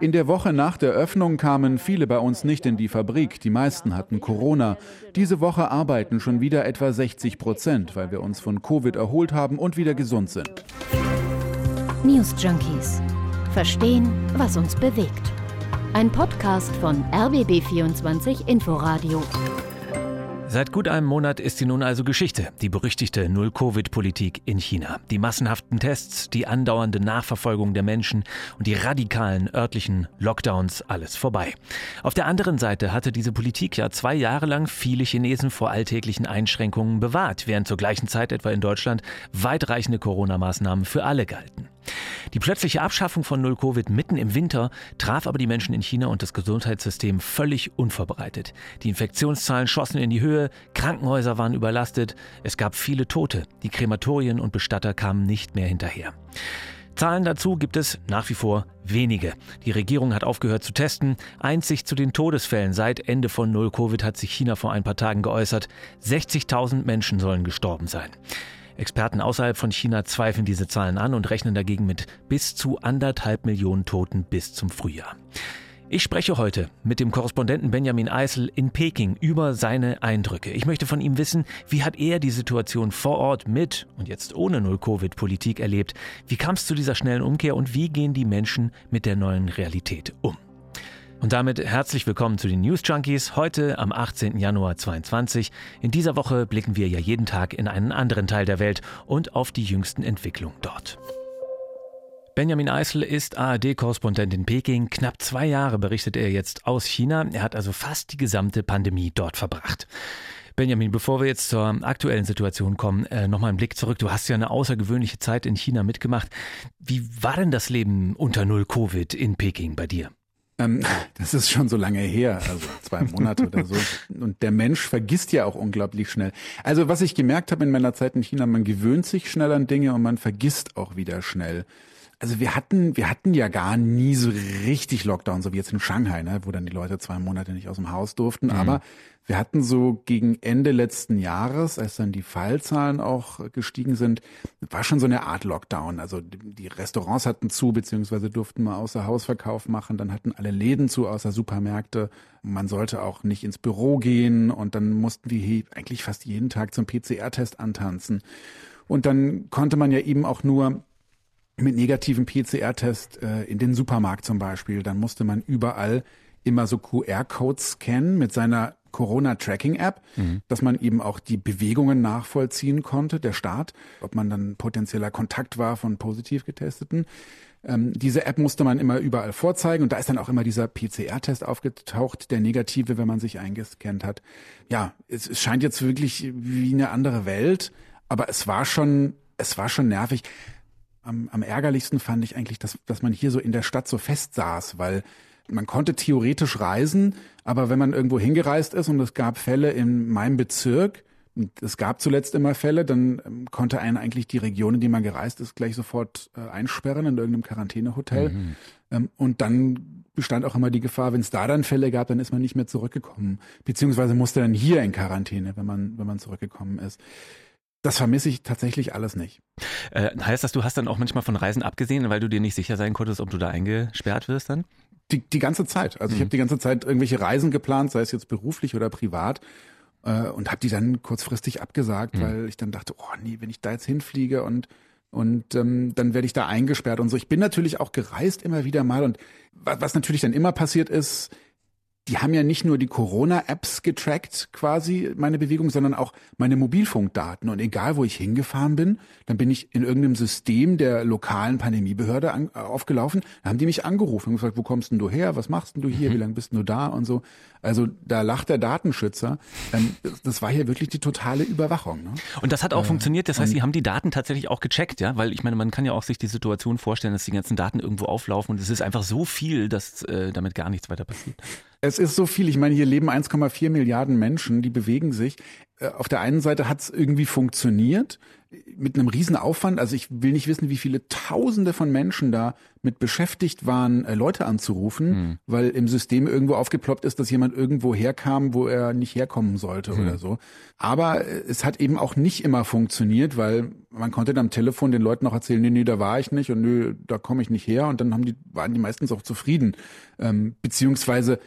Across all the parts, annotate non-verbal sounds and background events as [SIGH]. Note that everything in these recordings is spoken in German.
In der Woche nach der Öffnung kamen viele bei uns nicht in die Fabrik. Die meisten hatten Corona. Diese Woche arbeiten schon wieder etwa 60 Prozent, weil wir uns von Covid erholt haben und wieder gesund sind. News Junkies. Verstehen, was uns bewegt. Ein Podcast von RBB24 Inforadio. Seit gut einem Monat ist sie nun also Geschichte, die berüchtigte Null-Covid-Politik in China. Die massenhaften Tests, die andauernde Nachverfolgung der Menschen und die radikalen örtlichen Lockdowns, alles vorbei. Auf der anderen Seite hatte diese Politik ja zwei Jahre lang viele Chinesen vor alltäglichen Einschränkungen bewahrt, während zur gleichen Zeit etwa in Deutschland weitreichende Corona-Maßnahmen für alle galten. Die plötzliche Abschaffung von Null-Covid mitten im Winter traf aber die Menschen in China und das Gesundheitssystem völlig unvorbereitet. Die Infektionszahlen schossen in die Höhe, Krankenhäuser waren überlastet, es gab viele Tote, die Krematorien und Bestatter kamen nicht mehr hinterher. Zahlen dazu gibt es nach wie vor wenige. Die Regierung hat aufgehört zu testen. Einzig zu den Todesfällen seit Ende von Null Covid hat sich China vor ein paar Tagen geäußert. 60.000 Menschen sollen gestorben sein. Experten außerhalb von China zweifeln diese Zahlen an und rechnen dagegen mit bis zu anderthalb Millionen Toten bis zum Frühjahr. Ich spreche heute mit dem Korrespondenten Benjamin Eisel in Peking über seine Eindrücke. Ich möchte von ihm wissen, wie hat er die Situation vor Ort mit und jetzt ohne Null-Covid-Politik erlebt? Wie kam es zu dieser schnellen Umkehr und wie gehen die Menschen mit der neuen Realität um? Und damit herzlich willkommen zu den News Junkies. Heute am 18. Januar 2022. In dieser Woche blicken wir ja jeden Tag in einen anderen Teil der Welt und auf die jüngsten Entwicklungen dort. Benjamin Eisel ist ARD-Korrespondent in Peking. Knapp zwei Jahre berichtet er jetzt aus China. Er hat also fast die gesamte Pandemie dort verbracht. Benjamin, bevor wir jetzt zur aktuellen Situation kommen, äh, nochmal einen Blick zurück. Du hast ja eine außergewöhnliche Zeit in China mitgemacht. Wie war denn das Leben unter Null Covid in Peking bei dir? Ähm, [LAUGHS] das ist schon so lange her, also zwei Monate oder so. Und der Mensch vergisst ja auch unglaublich schnell. Also was ich gemerkt habe in meiner Zeit in China, man gewöhnt sich schnell an Dinge und man vergisst auch wieder schnell. Also wir hatten, wir hatten ja gar nie so richtig Lockdown, so wie jetzt in Shanghai, ne, wo dann die Leute zwei Monate nicht aus dem Haus durften. Mhm. Aber wir hatten so gegen Ende letzten Jahres, als dann die Fallzahlen auch gestiegen sind, war schon so eine Art Lockdown. Also die Restaurants hatten zu, beziehungsweise durften mal außer Hausverkauf machen. Dann hatten alle Läden zu, außer Supermärkte. Man sollte auch nicht ins Büro gehen. Und dann mussten wir eigentlich fast jeden Tag zum PCR-Test antanzen. Und dann konnte man ja eben auch nur mit negativem PCR-Test äh, in den Supermarkt zum Beispiel. Dann musste man überall immer so QR-Codes scannen mit seiner Corona-Tracking-App, mhm. dass man eben auch die Bewegungen nachvollziehen konnte, der Staat, ob man dann potenzieller Kontakt war von positiv getesteten. Ähm, diese App musste man immer überall vorzeigen und da ist dann auch immer dieser PCR-Test aufgetaucht, der negative, wenn man sich eingescannt hat. Ja, es, es scheint jetzt wirklich wie eine andere Welt, aber es war schon, es war schon nervig. Am, am ärgerlichsten fand ich eigentlich, dass, dass man hier so in der Stadt so fest saß, weil man konnte theoretisch reisen, aber wenn man irgendwo hingereist ist und es gab Fälle in meinem Bezirk, es gab zuletzt immer Fälle, dann ähm, konnte einen eigentlich die Region, in die man gereist ist, gleich sofort äh, einsperren in irgendeinem Quarantänehotel. Mhm. Ähm, und dann bestand auch immer die Gefahr, wenn es da dann Fälle gab, dann ist man nicht mehr zurückgekommen. Beziehungsweise musste dann hier in Quarantäne, wenn man, wenn man zurückgekommen ist. Das vermisse ich tatsächlich alles nicht. Äh, heißt das, du hast dann auch manchmal von Reisen abgesehen, weil du dir nicht sicher sein konntest, ob du da eingesperrt wirst dann? Die, die ganze Zeit. Also mhm. ich habe die ganze Zeit irgendwelche Reisen geplant, sei es jetzt beruflich oder privat. Äh, und habe die dann kurzfristig abgesagt, mhm. weil ich dann dachte, oh nee, wenn ich da jetzt hinfliege und und ähm, dann werde ich da eingesperrt und so. Ich bin natürlich auch gereist immer wieder mal und was, was natürlich dann immer passiert ist, die haben ja nicht nur die Corona-Apps getrackt, quasi meine Bewegung, sondern auch meine Mobilfunkdaten. Und egal, wo ich hingefahren bin, dann bin ich in irgendeinem System der lokalen Pandemiebehörde an, äh, aufgelaufen. Da haben die mich angerufen und gesagt, wo kommst denn du her? Was machst denn du hier? Mhm. Wie lange bist denn du da? Und so. Also da lacht der Datenschützer. Ähm, das war hier wirklich die totale Überwachung. Ne? Und das hat auch äh, funktioniert. Das heißt, Sie haben die Daten tatsächlich auch gecheckt, ja? Weil ich meine, man kann ja auch sich die Situation vorstellen, dass die ganzen Daten irgendwo auflaufen und es ist einfach so viel, dass äh, damit gar nichts weiter passiert. Es ist so viel. Ich meine, hier leben 1,4 Milliarden Menschen, die bewegen sich. Äh, auf der einen Seite hat es irgendwie funktioniert. mit einem riesen Aufwand. Also ich will nicht wissen, wie viele Tausende von Menschen da mit beschäftigt waren, äh, Leute anzurufen, mhm. weil im System irgendwo aufgeploppt ist, dass jemand irgendwo herkam, wo er nicht herkommen sollte mhm. oder so. Aber äh, es hat eben auch nicht immer funktioniert, weil man konnte dann am Telefon den Leuten auch erzählen, nee, nee, da war ich nicht und nö, da komme ich nicht her. Und dann haben die, waren die meistens auch zufrieden. Ähm, beziehungsweise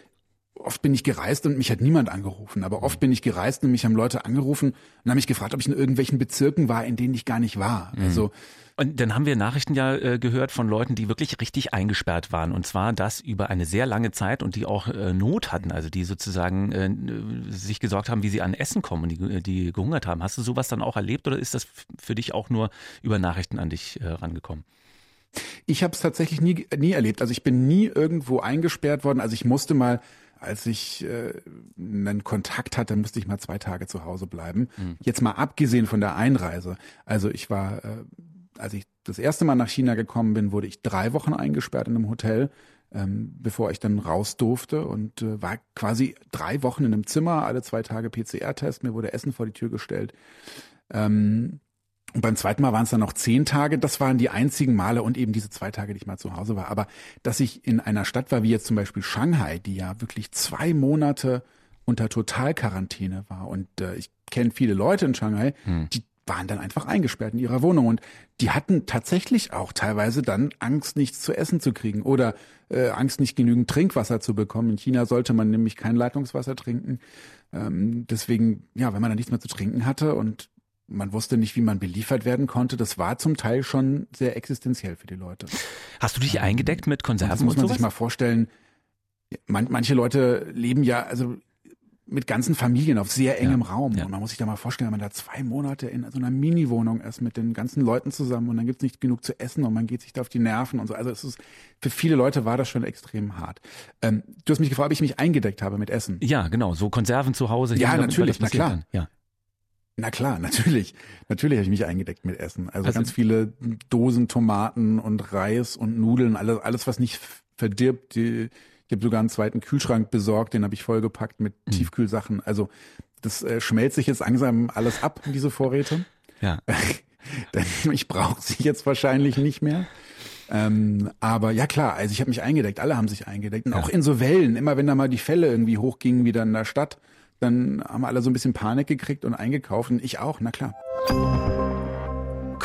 oft bin ich gereist und mich hat niemand angerufen, aber oft bin ich gereist und mich haben Leute angerufen und haben mich gefragt, ob ich in irgendwelchen Bezirken war, in denen ich gar nicht war. Mhm. Also und dann haben wir Nachrichten ja äh, gehört von Leuten, die wirklich richtig eingesperrt waren. Und zwar das über eine sehr lange Zeit und die auch äh, Not hatten, also die sozusagen äh, sich gesorgt haben, wie sie an Essen kommen und die, die gehungert haben. Hast du sowas dann auch erlebt oder ist das für dich auch nur über Nachrichten an dich äh, rangekommen? Ich habe es tatsächlich nie, nie erlebt. Also ich bin nie irgendwo eingesperrt worden. Also ich musste mal als ich äh, einen Kontakt hatte, musste ich mal zwei Tage zu Hause bleiben. Mhm. Jetzt mal abgesehen von der Einreise. Also ich war, äh, als ich das erste Mal nach China gekommen bin, wurde ich drei Wochen eingesperrt in einem Hotel, ähm, bevor ich dann raus durfte und äh, war quasi drei Wochen in einem Zimmer, alle zwei Tage PCR-Test, mir wurde Essen vor die Tür gestellt. Ähm, und beim zweiten Mal waren es dann noch zehn Tage. Das waren die einzigen Male und eben diese zwei Tage, die ich mal zu Hause war. Aber dass ich in einer Stadt war, wie jetzt zum Beispiel Shanghai, die ja wirklich zwei Monate unter Totalquarantäne war. Und äh, ich kenne viele Leute in Shanghai, hm. die waren dann einfach eingesperrt in ihrer Wohnung und die hatten tatsächlich auch teilweise dann Angst, nichts zu essen zu kriegen oder äh, Angst, nicht genügend Trinkwasser zu bekommen. In China sollte man nämlich kein Leitungswasser trinken. Ähm, deswegen, ja, wenn man dann nichts mehr zu trinken hatte und man wusste nicht, wie man beliefert werden konnte. Das war zum Teil schon sehr existenziell für die Leute. Hast du dich eingedeckt mit Konserven? Das muss man sich mal vorstellen. Man, manche Leute leben ja also mit ganzen Familien auf sehr engem ja, Raum. Ja. Und man muss sich da mal vorstellen, wenn man da zwei Monate in so einer Mini-Wohnung ist mit den ganzen Leuten zusammen und dann gibt's nicht genug zu essen und man geht sich da auf die Nerven und so. Also es ist für viele Leute war das schon extrem hart. Ähm, du hast mich gefragt, ob ich mich eingedeckt habe mit Essen. Ja, genau. So Konserven zu Hause. Ja, natürlich, na klar. Dann. Ja. Na klar, [LAUGHS] natürlich. Natürlich habe ich mich eingedeckt mit Essen. Also, also, ganz viele Dosen Tomaten und Reis und Nudeln, alles, alles was nicht verdirbt. Die, ich habe sogar einen zweiten Kühlschrank besorgt, den habe ich vollgepackt mit mhm. Tiefkühlsachen. Also das äh, schmelzt sich jetzt langsam alles ab, diese Vorräte. Ja. [LAUGHS] ich brauche sie jetzt wahrscheinlich nicht mehr. Ähm, aber ja klar, also ich habe mich eingedeckt, alle haben sich eingedeckt. Und ja. auch in so Wellen, immer wenn da mal die Fälle irgendwie hochgingen, wieder in der Stadt, dann haben alle so ein bisschen Panik gekriegt und eingekauft und ich auch, na klar.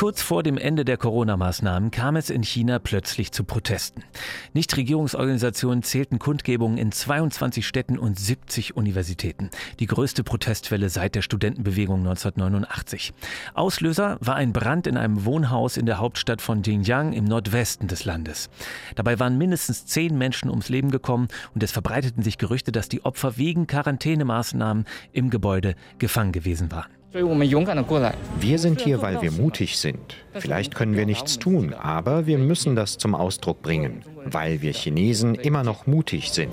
Kurz vor dem Ende der Corona-Maßnahmen kam es in China plötzlich zu Protesten. Nichtregierungsorganisationen zählten Kundgebungen in 22 Städten und 70 Universitäten. Die größte Protestwelle seit der Studentenbewegung 1989. Auslöser war ein Brand in einem Wohnhaus in der Hauptstadt von Xinjiang im Nordwesten des Landes. Dabei waren mindestens zehn Menschen ums Leben gekommen und es verbreiteten sich Gerüchte, dass die Opfer wegen Quarantänemaßnahmen im Gebäude gefangen gewesen waren. Wir sind hier, weil wir mutig sind. Vielleicht können wir nichts tun, aber wir müssen das zum Ausdruck bringen, weil wir Chinesen immer noch mutig sind.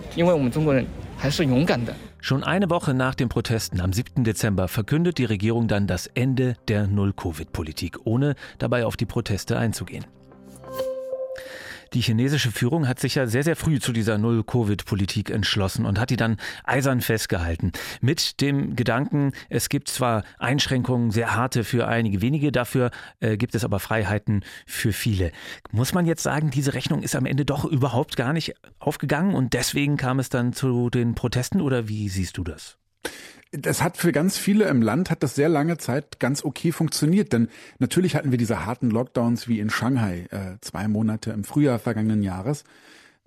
Schon eine Woche nach den Protesten am 7. Dezember verkündet die Regierung dann das Ende der Null-Covid-Politik, ohne dabei auf die Proteste einzugehen. Die chinesische Führung hat sich ja sehr, sehr früh zu dieser Null-Covid-Politik entschlossen und hat die dann eisern festgehalten. Mit dem Gedanken, es gibt zwar Einschränkungen, sehr harte für einige wenige, dafür äh, gibt es aber Freiheiten für viele. Muss man jetzt sagen, diese Rechnung ist am Ende doch überhaupt gar nicht aufgegangen und deswegen kam es dann zu den Protesten oder wie siehst du das? Das hat für ganz viele im Land hat das sehr lange Zeit ganz okay funktioniert, denn natürlich hatten wir diese harten Lockdowns wie in Shanghai äh, zwei Monate im Frühjahr vergangenen Jahres.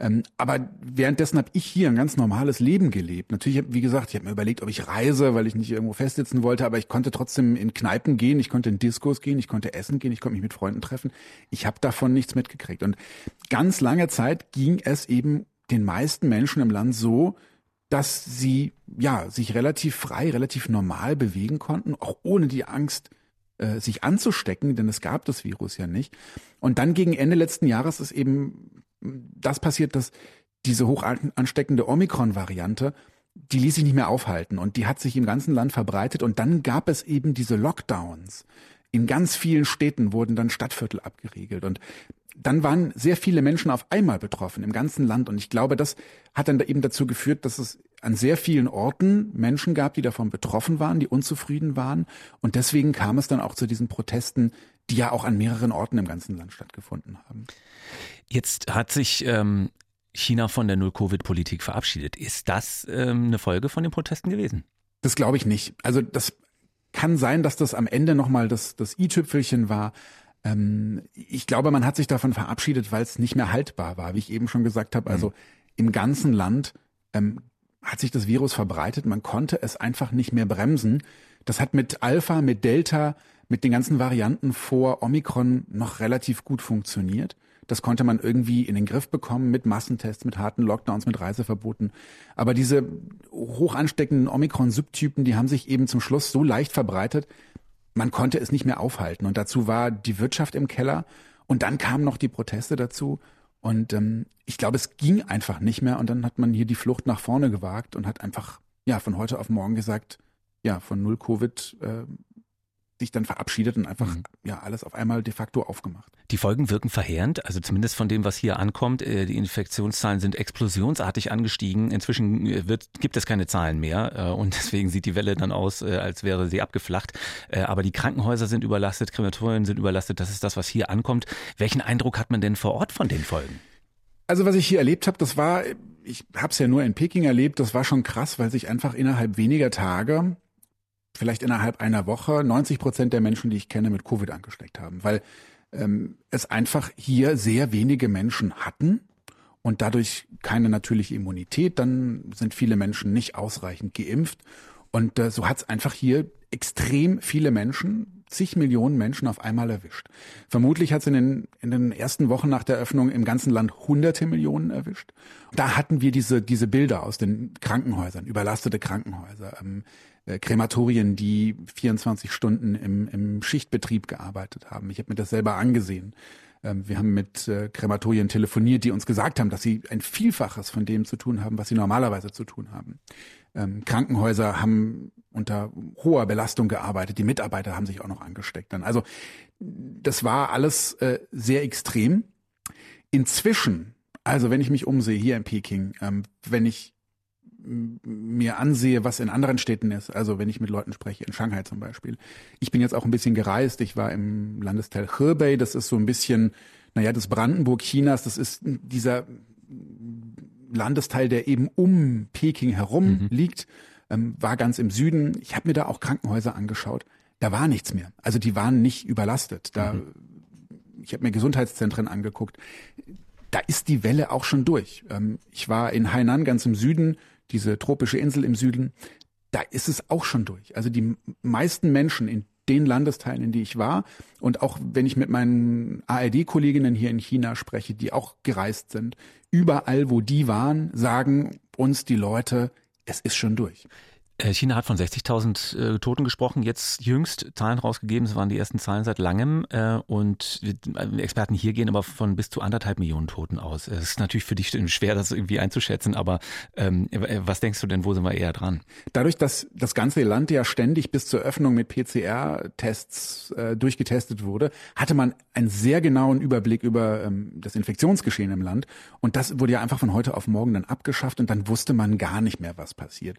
Ähm, aber währenddessen habe ich hier ein ganz normales Leben gelebt. Natürlich, wie gesagt, ich habe mir überlegt, ob ich reise, weil ich nicht irgendwo festsitzen wollte, aber ich konnte trotzdem in Kneipen gehen, ich konnte in Diskos gehen, ich konnte essen gehen, ich konnte mich mit Freunden treffen. Ich habe davon nichts mitgekriegt. Und ganz lange Zeit ging es eben den meisten Menschen im Land so, dass sie ja sich relativ frei, relativ normal bewegen konnten, auch ohne die Angst, äh, sich anzustecken, denn es gab das Virus ja nicht. Und dann gegen Ende letzten Jahres ist eben das passiert, dass diese hoch ansteckende Omikron-Variante, die ließ sich nicht mehr aufhalten und die hat sich im ganzen Land verbreitet und dann gab es eben diese Lockdowns. In ganz vielen Städten wurden dann Stadtviertel abgeriegelt und dann waren sehr viele Menschen auf einmal betroffen im ganzen Land und ich glaube, das hat dann eben dazu geführt, dass es an sehr vielen Orten Menschen gab, die davon betroffen waren, die unzufrieden waren. Und deswegen kam es dann auch zu diesen Protesten, die ja auch an mehreren Orten im ganzen Land stattgefunden haben. Jetzt hat sich ähm, China von der Null-Covid-Politik verabschiedet. Ist das ähm, eine Folge von den Protesten gewesen? Das glaube ich nicht. Also das kann sein, dass das am Ende nochmal das, das i-Tüpfelchen war. Ähm, ich glaube, man hat sich davon verabschiedet, weil es nicht mehr haltbar war, wie ich eben schon gesagt habe. Also mhm. im ganzen Land ähm, hat sich das Virus verbreitet. Man konnte es einfach nicht mehr bremsen. Das hat mit Alpha, mit Delta, mit den ganzen Varianten vor Omikron noch relativ gut funktioniert. Das konnte man irgendwie in den Griff bekommen mit Massentests, mit harten Lockdowns, mit Reiseverboten. Aber diese hoch ansteckenden Omikron-Subtypen, die haben sich eben zum Schluss so leicht verbreitet, man konnte es nicht mehr aufhalten. Und dazu war die Wirtschaft im Keller. Und dann kamen noch die Proteste dazu. Und ähm, ich glaube, es ging einfach nicht mehr. Und dann hat man hier die Flucht nach vorne gewagt und hat einfach ja von heute auf morgen gesagt, ja, von null Covid äh, sich dann verabschiedet und einfach mhm. ja alles auf einmal de facto aufgemacht. Die Folgen wirken verheerend, also zumindest von dem, was hier ankommt. Äh, die Infektionszahlen sind explosionsartig angestiegen. Inzwischen äh, wird, gibt es keine Zahlen mehr äh, und [LAUGHS] deswegen sieht die Welle dann aus, als wäre sie abgeflacht. Aber die Krankenhäuser sind überlastet, Krematorien sind überlastet. Das ist das, was hier ankommt. Welchen Eindruck hat man denn vor Ort von den Folgen? Also was ich hier erlebt habe, das war, ich habe es ja nur in Peking erlebt, das war schon krass, weil sich einfach innerhalb weniger Tage vielleicht innerhalb einer Woche 90 Prozent der Menschen, die ich kenne, mit Covid angesteckt haben, weil ähm, es einfach hier sehr wenige Menschen hatten und dadurch keine natürliche Immunität. Dann sind viele Menschen nicht ausreichend geimpft und äh, so hat es einfach hier extrem viele Menschen, zig Millionen Menschen auf einmal erwischt. Vermutlich hat es in den, in den ersten Wochen nach der Öffnung im ganzen Land hunderte Millionen erwischt. Da hatten wir diese, diese Bilder aus den Krankenhäusern, überlastete Krankenhäuser, ähm, äh, Krematorien, die 24 Stunden im, im Schichtbetrieb gearbeitet haben. Ich habe mir das selber angesehen. Ähm, wir haben mit äh, Krematorien telefoniert, die uns gesagt haben, dass sie ein Vielfaches von dem zu tun haben, was sie normalerweise zu tun haben. Ähm, Krankenhäuser haben unter hoher Belastung gearbeitet, die Mitarbeiter haben sich auch noch angesteckt. Also das war alles äh, sehr extrem. Inzwischen, also wenn ich mich umsehe hier in Peking, ähm, wenn ich mir ansehe, was in anderen Städten ist, also wenn ich mit Leuten spreche, in Shanghai zum Beispiel. Ich bin jetzt auch ein bisschen gereist, ich war im Landesteil Hebei, das ist so ein bisschen, naja, das Brandenburg Chinas, das ist dieser Landesteil, der eben um Peking herum mhm. liegt, ähm, war ganz im Süden. Ich habe mir da auch Krankenhäuser angeschaut. Da war nichts mehr. Also die waren nicht überlastet. Da, mhm. ich habe mir Gesundheitszentren angeguckt. Da ist die Welle auch schon durch. Ähm, ich war in Hainan ganz im Süden diese tropische Insel im Süden, da ist es auch schon durch. Also die meisten Menschen in den Landesteilen, in die ich war und auch wenn ich mit meinen ARD-Kolleginnen hier in China spreche, die auch gereist sind, überall, wo die waren, sagen uns die Leute, es ist schon durch. Äh, China hat von 60.000 äh, Toten gesprochen, jetzt jüngst Zahlen rausgegeben, das waren die ersten Zahlen seit langem äh, und äh, Experten hier gehen aber von bis zu anderthalb Millionen Toten aus. Es ist natürlich für dich schwer, das irgendwie einzuschätzen, aber ähm, äh, was denkst du denn, wo sind wir eher dran? Dadurch, dass das ganze Land ja ständig bis zur Öffnung mit PCR-Tests äh, durchgetestet wurde, hatte man einen sehr genauen Überblick über ähm, das Infektionsgeschehen im Land und das wurde ja einfach von heute auf morgen dann abgeschafft und dann wusste man gar nicht mehr, was passiert.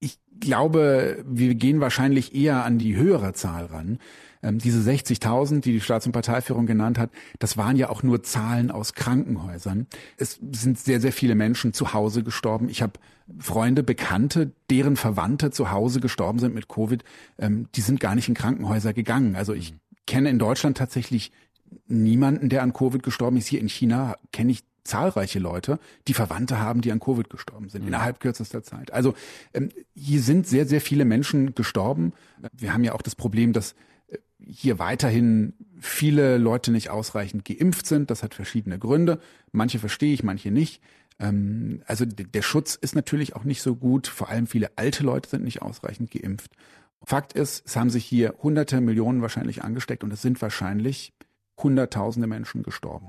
Ich glaube, wir gehen wahrscheinlich eher an die höhere Zahl ran. Ähm, diese 60.000, die die Staats- und Parteiführung genannt hat, das waren ja auch nur Zahlen aus Krankenhäusern. Es sind sehr, sehr viele Menschen zu Hause gestorben. Ich habe Freunde, Bekannte, deren Verwandte zu Hause gestorben sind mit Covid. Ähm, die sind gar nicht in Krankenhäuser gegangen. Also ich kenne in Deutschland tatsächlich niemanden, der an Covid gestorben ist. Hier in China kenne ich zahlreiche Leute, die Verwandte haben, die an Covid gestorben sind, mhm. innerhalb kürzester Zeit. Also ähm, hier sind sehr, sehr viele Menschen gestorben. Wir haben ja auch das Problem, dass äh, hier weiterhin viele Leute nicht ausreichend geimpft sind. Das hat verschiedene Gründe. Manche verstehe ich, manche nicht. Ähm, also der Schutz ist natürlich auch nicht so gut. Vor allem viele alte Leute sind nicht ausreichend geimpft. Fakt ist, es haben sich hier hunderte Millionen wahrscheinlich angesteckt und es sind wahrscheinlich hunderttausende Menschen gestorben.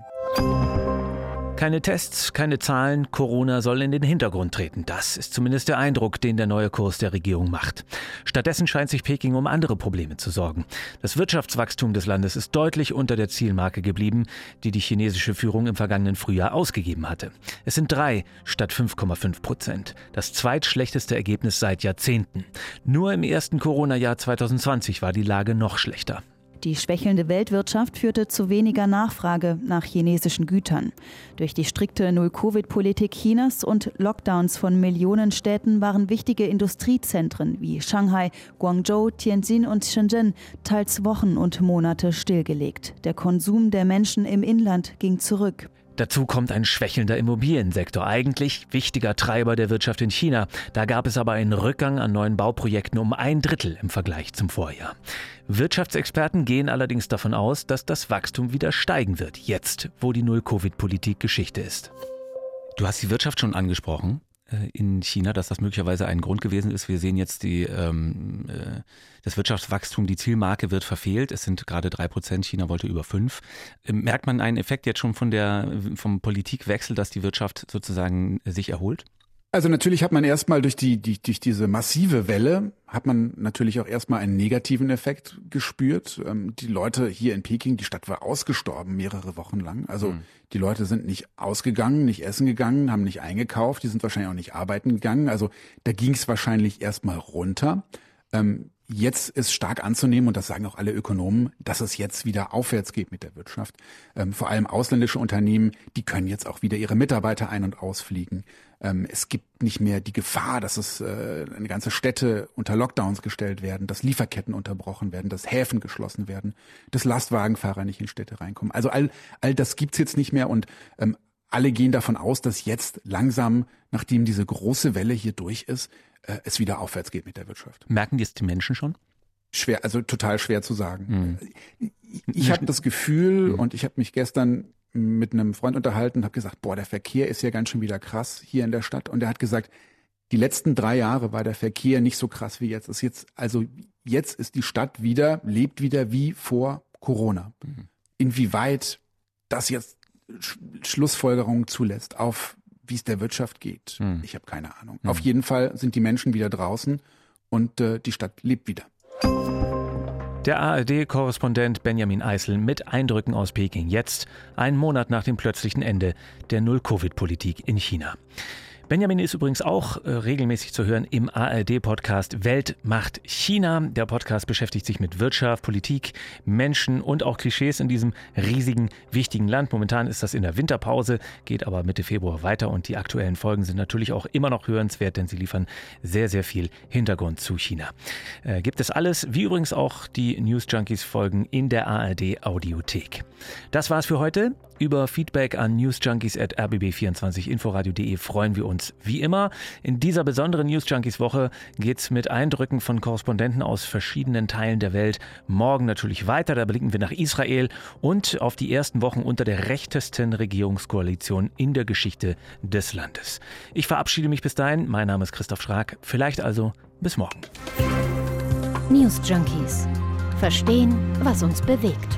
Keine Tests, keine Zahlen, Corona soll in den Hintergrund treten. Das ist zumindest der Eindruck, den der neue Kurs der Regierung macht. Stattdessen scheint sich Peking um andere Probleme zu sorgen. Das Wirtschaftswachstum des Landes ist deutlich unter der Zielmarke geblieben, die die chinesische Führung im vergangenen Frühjahr ausgegeben hatte. Es sind drei statt 5,5 Prozent. Das zweitschlechteste Ergebnis seit Jahrzehnten. Nur im ersten Corona-Jahr 2020 war die Lage noch schlechter. Die schwächelnde Weltwirtschaft führte zu weniger Nachfrage nach chinesischen Gütern. Durch die strikte Null-Covid-Politik Chinas und Lockdowns von Millionen Städten waren wichtige Industriezentren wie Shanghai, Guangzhou, Tianjin und Shenzhen teils Wochen und Monate stillgelegt. Der Konsum der Menschen im Inland ging zurück. Dazu kommt ein schwächelnder Immobiliensektor, eigentlich wichtiger Treiber der Wirtschaft in China. Da gab es aber einen Rückgang an neuen Bauprojekten um ein Drittel im Vergleich zum Vorjahr. Wirtschaftsexperten gehen allerdings davon aus, dass das Wachstum wieder steigen wird, jetzt, wo die Null-Covid-Politik Geschichte ist. Du hast die Wirtschaft schon angesprochen. Äh, in China, dass das möglicherweise ein Grund gewesen ist. Wir sehen jetzt die, ähm, äh, das Wirtschaftswachstum, die Zielmarke wird verfehlt. Es sind gerade drei Prozent. China wollte über fünf. Ähm, merkt man einen Effekt jetzt schon von der, vom Politikwechsel, dass die Wirtschaft sozusagen sich erholt? Also natürlich hat man erstmal durch die, die durch diese massive Welle hat man natürlich auch erstmal einen negativen Effekt gespürt. Ähm, die Leute hier in Peking, die Stadt war ausgestorben mehrere Wochen lang. Also mhm. die Leute sind nicht ausgegangen, nicht essen gegangen, haben nicht eingekauft, die sind wahrscheinlich auch nicht arbeiten gegangen. Also da ging es wahrscheinlich erstmal runter. Ähm, Jetzt ist stark anzunehmen, und das sagen auch alle Ökonomen, dass es jetzt wieder aufwärts geht mit der Wirtschaft. Ähm, vor allem ausländische Unternehmen, die können jetzt auch wieder ihre Mitarbeiter ein- und ausfliegen. Ähm, es gibt nicht mehr die Gefahr, dass es äh, eine ganze Städte unter Lockdowns gestellt werden, dass Lieferketten unterbrochen werden, dass Häfen geschlossen werden, dass Lastwagenfahrer nicht in Städte reinkommen. Also all, all das gibt's jetzt nicht mehr und ähm, alle gehen davon aus, dass jetzt langsam, nachdem diese große Welle hier durch ist, äh, es wieder aufwärts geht mit der Wirtschaft. Merken die es die Menschen schon? Schwer, also total schwer zu sagen. Mhm. Ich, ich habe das Gefühl mhm. und ich habe mich gestern mit einem Freund unterhalten und habe gesagt, boah, der Verkehr ist ja ganz schön wieder krass hier in der Stadt. Und er hat gesagt, die letzten drei Jahre war der Verkehr nicht so krass wie jetzt. Ist jetzt also jetzt ist die Stadt wieder lebt wieder wie vor Corona. Mhm. Inwieweit das jetzt Schlussfolgerungen zulässt auf wie es der Wirtschaft geht. Hm. Ich habe keine Ahnung. Hm. Auf jeden Fall sind die Menschen wieder draußen und äh, die Stadt lebt wieder. Der ARD-Korrespondent Benjamin Eisel mit Eindrücken aus Peking jetzt, einen Monat nach dem plötzlichen Ende der Null-Covid-Politik in China. Benjamin ist übrigens auch äh, regelmäßig zu hören im ARD-Podcast Welt macht China. Der Podcast beschäftigt sich mit Wirtschaft, Politik, Menschen und auch Klischees in diesem riesigen, wichtigen Land. Momentan ist das in der Winterpause, geht aber Mitte Februar weiter und die aktuellen Folgen sind natürlich auch immer noch hörenswert, denn sie liefern sehr, sehr viel Hintergrund zu China. Äh, gibt es alles, wie übrigens auch die News Junkies Folgen in der ARD Audiothek. Das war's für heute. Über Feedback an newsjunkies.rbb24inforadio.de freuen wir uns wie immer. In dieser besonderen News Junkies Woche geht's mit Eindrücken von Korrespondenten aus verschiedenen Teilen der Welt morgen natürlich weiter. Da blicken wir nach Israel und auf die ersten Wochen unter der rechtesten Regierungskoalition in der Geschichte des Landes. Ich verabschiede mich bis dahin. Mein Name ist Christoph Schrag. Vielleicht also bis morgen. News Junkies. Verstehen, was uns bewegt.